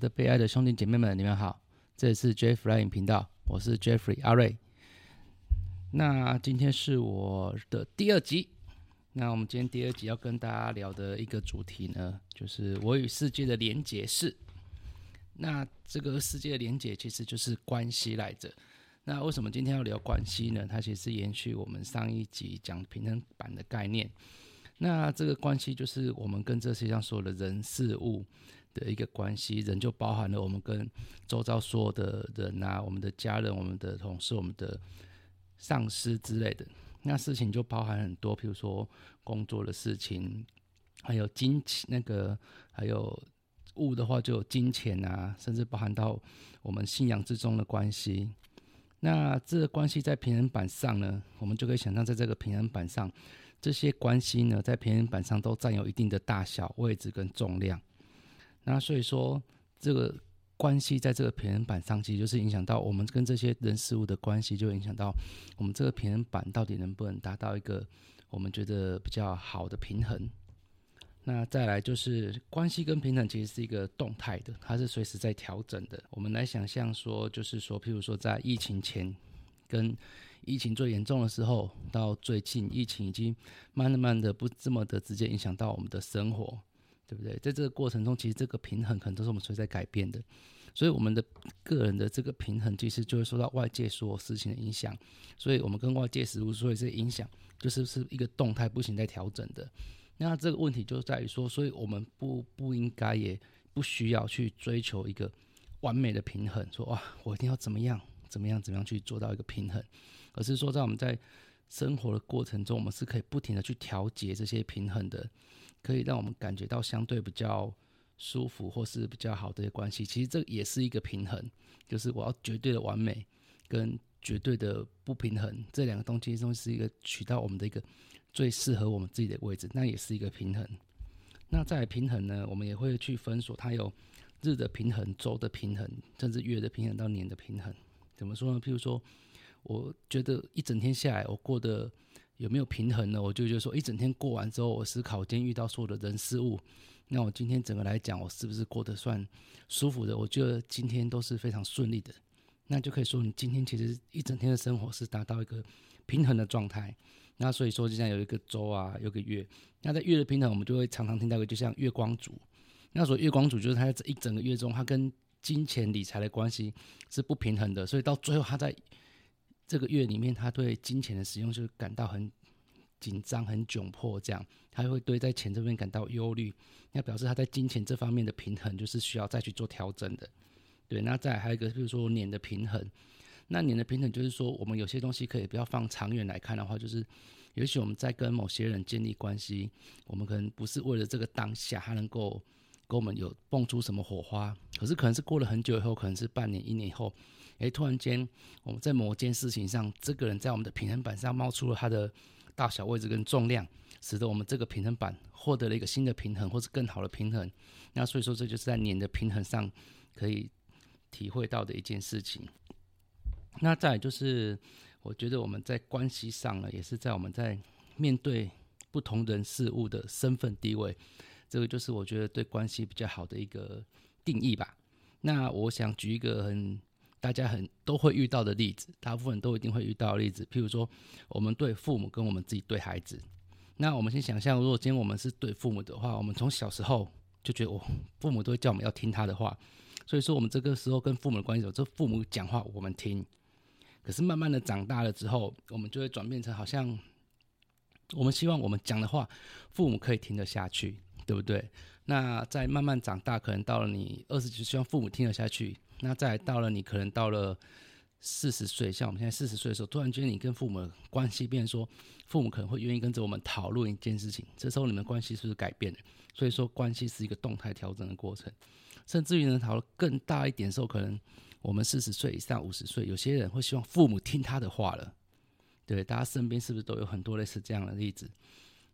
的悲哀的兄弟姐妹们，你们好，这里是 Jeffrey 频道，我是 Jeffrey 阿瑞。那今天是我的第二集，那我们今天第二集要跟大家聊的一个主题呢，就是我与世界的连结是。那这个世界的连结其实就是关系来着。那为什么今天要聊关系呢？它其实是延续我们上一集讲平衡板的概念。那这个关系就是我们跟这世界上所有的人事物。的一个关系，人就包含了我们跟周遭所有的人啊，我们的家人、我们的同事、我们的上司之类的。那事情就包含很多，比如说工作的事情，还有金钱，那个还有物的话就有金钱啊，甚至包含到我们信仰之中的关系。那这个关系在平衡板上呢，我们就可以想象，在这个平衡板上，这些关系呢，在平衡板上都占有一定的大小、位置跟重量。那所以说，这个关系在这个平衡板上，其实就是影响到我们跟这些人事物的关系，就影响到我们这个平衡板到底能不能达到一个我们觉得比较好的平衡。那再来就是关系跟平衡其实是一个动态的，它是随时在调整的。我们来想象说，就是说，譬如说在疫情前跟疫情最严重的时候，到最近疫情已经慢慢的不这么的直接影响到我们的生活。对不对？在这个过程中，其实这个平衡可能都是我们随在改变的，所以我们的个人的这个平衡，其实就会受到外界所有事情的影响。所以我们跟外界事物，所有这些影响就是是一个动态不行在调整的。那这个问题就在于说，所以我们不不应该也不需要去追求一个完美的平衡，说哇，我一定要怎么样怎么样怎么样去做到一个平衡，而是说在我们在生活的过程中，我们是可以不停的去调节这些平衡的。可以让我们感觉到相对比较舒服或是比较好的关系，其实这也是一个平衡，就是我要绝对的完美跟绝对的不平衡这两个东西中是一个取到我们的一个最适合我们自己的位置，那也是一个平衡。那在平衡呢，我们也会去分锁，它有日的平衡、周的平衡，甚至月的平衡到年的平衡。怎么说呢？譬如说，我觉得一整天下来，我过得。有没有平衡呢？我就觉得说，一整天过完之后，我思考今天遇到所有的人事物，那我今天整个来讲，我是不是过得算舒服的？我觉得今天都是非常顺利的，那就可以说你今天其实一整天的生活是达到一个平衡的状态。那所以说，就像有一个周啊，有个月，那在月的平衡，我们就会常常听到一个，就像月光族。那所谓月光族，就是他在这一整个月中，他跟金钱理财的关系是不平衡的，所以到最后他在。这个月里面，他对金钱的使用就感到很紧张、很窘迫，这样他会对在钱这边感到忧虑，那表示他在金钱这方面的平衡就是需要再去做调整的。对，那再还有一个，比如说年的平衡，那年的平衡就是说，我们有些东西可以不要放长远来看的话，就是也许我们在跟某些人建立关系，我们可能不是为了这个当下他能够跟我们有蹦出什么火花，可是可能是过了很久以后，可能是半年、一年以后。诶，突然间，我们在某件事情上，这个人在我们的平衡板上冒出了他的大小位置跟重量，使得我们这个平衡板获得了一个新的平衡，或是更好的平衡。那所以说，这就是在年的平衡上可以体会到的一件事情。那再就是，我觉得我们在关系上呢，也是在我们在面对不同人事物的身份地位，这个就是我觉得对关系比较好的一个定义吧。那我想举一个很。大家很都会遇到的例子，大部分都一定会遇到的例子。譬如说，我们对父母跟我们自己对孩子。那我们先想象，如果今天我们是对父母的话，我们从小时候就觉得，我父母都会叫我们要听他的话。所以说，我们这个时候跟父母的关系，就父母讲话我们听。可是慢慢的长大了之后，我们就会转变成好像，我们希望我们讲的话，父母可以听得下去，对不对？那在慢慢长大，可能到了你二十几，希望父母听得下去。那再到了你可能到了四十岁，像我们现在四十岁的时候，突然间你跟父母关系变，说父母可能会愿意跟着我们讨论一件事情，这时候你们关系是不是改变了？所以说关系是一个动态调整的过程，甚至于呢讨论更大一点的时候，可能我们四十岁以上、五十岁，有些人会希望父母听他的话了。对，大家身边是不是都有很多类似这样的例子？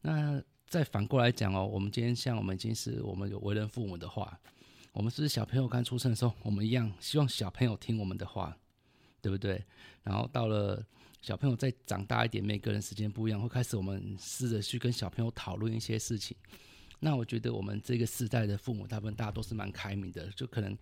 那再反过来讲哦，我们今天像我们已经是我们有为人父母的话。我们是小朋友刚出生的时候，我们一样希望小朋友听我们的话，对不对？然后到了小朋友再长大一点，每个人时间不一样，会开始我们试着去跟小朋友讨论一些事情。那我觉得我们这个世代的父母，大部分大家都是蛮开明的，就可能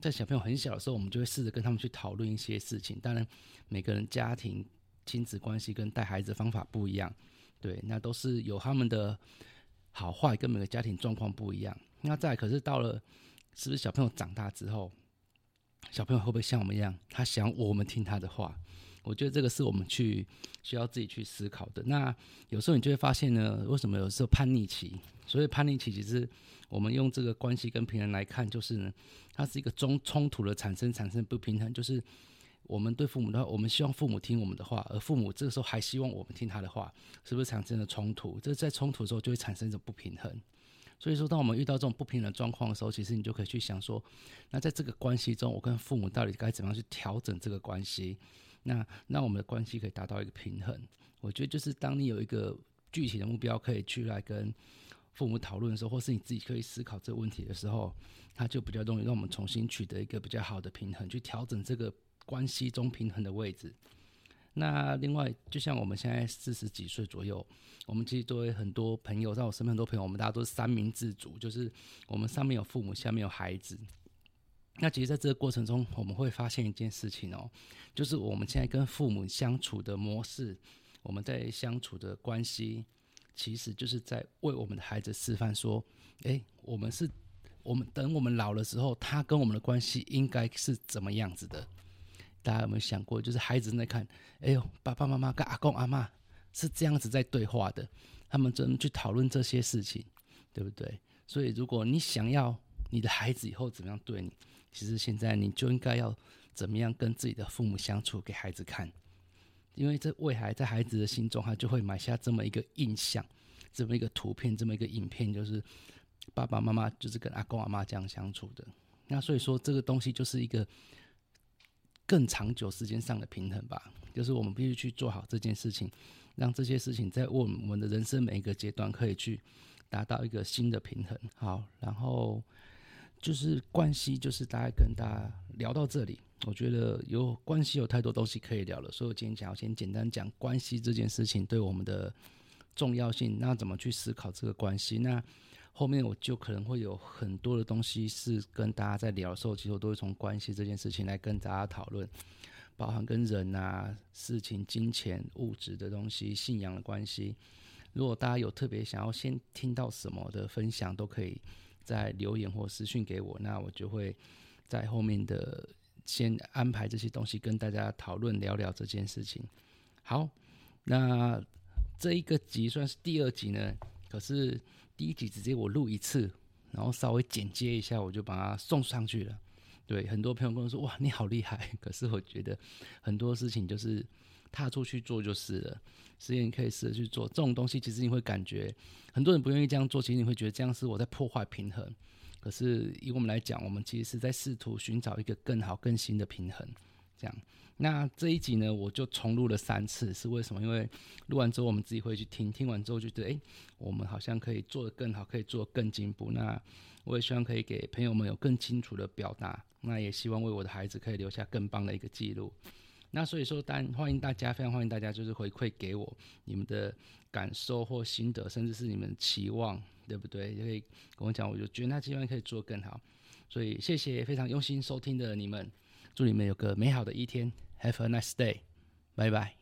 在小朋友很小的时候，我们就会试着跟他们去讨论一些事情。当然，每个人家庭亲子关系跟带孩子方法不一样，对，那都是有他们的好坏，跟每个家庭状况不一样。那再可是到了，是不是小朋友长大之后，小朋友会不会像我们一样，他想我们听他的话？我觉得这个是我们去需要自己去思考的。那有时候你就会发现呢，为什么有时候叛逆期？所以叛逆期其实我们用这个关系跟平衡来看，就是呢，它是一个中冲突的产生，产生不平衡。就是我们对父母的话，我们希望父母听我们的话，而父母这个时候还希望我们听他的话，是不是产生了冲突？这在冲突的时候就会产生一种不平衡。所以说，当我们遇到这种不平衡状况的时候，其实你就可以去想说，那在这个关系中，我跟父母到底该怎么样去调整这个关系？那让我们的关系可以达到一个平衡。我觉得就是当你有一个具体的目标，可以去来跟父母讨论的时候，或是你自己可以思考这个问题的时候，它就比较容易让我们重新取得一个比较好的平衡，去调整这个关系中平衡的位置。那另外，就像我们现在四十几岁左右，我们其实作为很多朋友，在我身边很多朋友，我们大家都是三明治族，就是我们上面有父母，下面有孩子。那其实，在这个过程中，我们会发现一件事情哦，就是我们现在跟父母相处的模式，我们在相处的关系，其实就是在为我们的孩子示范说，哎，我们是，我们等我们老了时候，他跟我们的关系应该是怎么样子的？大家有没有想过，就是孩子在看，哎呦，爸爸妈妈跟阿公阿妈是这样子在对话的，他们怎么去讨论这些事情，对不对？所以，如果你想要你的孩子以后怎么样对你？其实现在你就应该要怎么样跟自己的父母相处给孩子看，因为这未来在孩子的心中，他就会埋下这么一个印象，这么一个图片，这么一个影片，就是爸爸妈妈就是跟阿公阿妈这样相处的。那所以说，这个东西就是一个更长久时间上的平衡吧，就是我们必须去做好这件事情，让这些事情在我们的人生每一个阶段可以去达到一个新的平衡。好，然后。就是关系，就是大概跟大家聊到这里，我觉得有关系有太多东西可以聊了，所以我今天想要先简单讲关系这件事情对我们的重要性，那怎么去思考这个关系？那后面我就可能会有很多的东西是跟大家在聊的时候，其实我都会从关系这件事情来跟大家讨论，包含跟人啊、事情、金钱、物质的东西、信仰的关系。如果大家有特别想要先听到什么的分享，都可以。在留言或私讯给我，那我就会在后面的先安排这些东西跟大家讨论聊聊这件事情。好，那这一个集算是第二集呢，可是第一集直接我录一次，然后稍微剪接一下，我就把它送上去了。对，很多朋友跟我说：“哇，你好厉害！” 可是我觉得很多事情就是踏出去做就是了。实验可以试着去做这种东西，其实你会感觉很多人不愿意这样做，其实你会觉得这样是我在破坏平衡。可是以我们来讲，我们其实是在试图寻找一个更好、更新的平衡。这样，那这一集呢，我就重录了三次，是为什么？因为录完之后，我们自己会去听，听完之后就觉得，哎，我们好像可以做得更好，可以做更进步。那我也希望可以给朋友们有更清楚的表达，那也希望为我的孩子可以留下更棒的一个记录。那所以说，但欢迎大家，非常欢迎大家，就是回馈给我你们的感受或心得，甚至是你们期望，对不对？也可以跟我讲，我就觉得那希望可以做更好。所以谢谢非常用心收听的你们，祝你们有个美好的一天，Have a nice day，拜拜。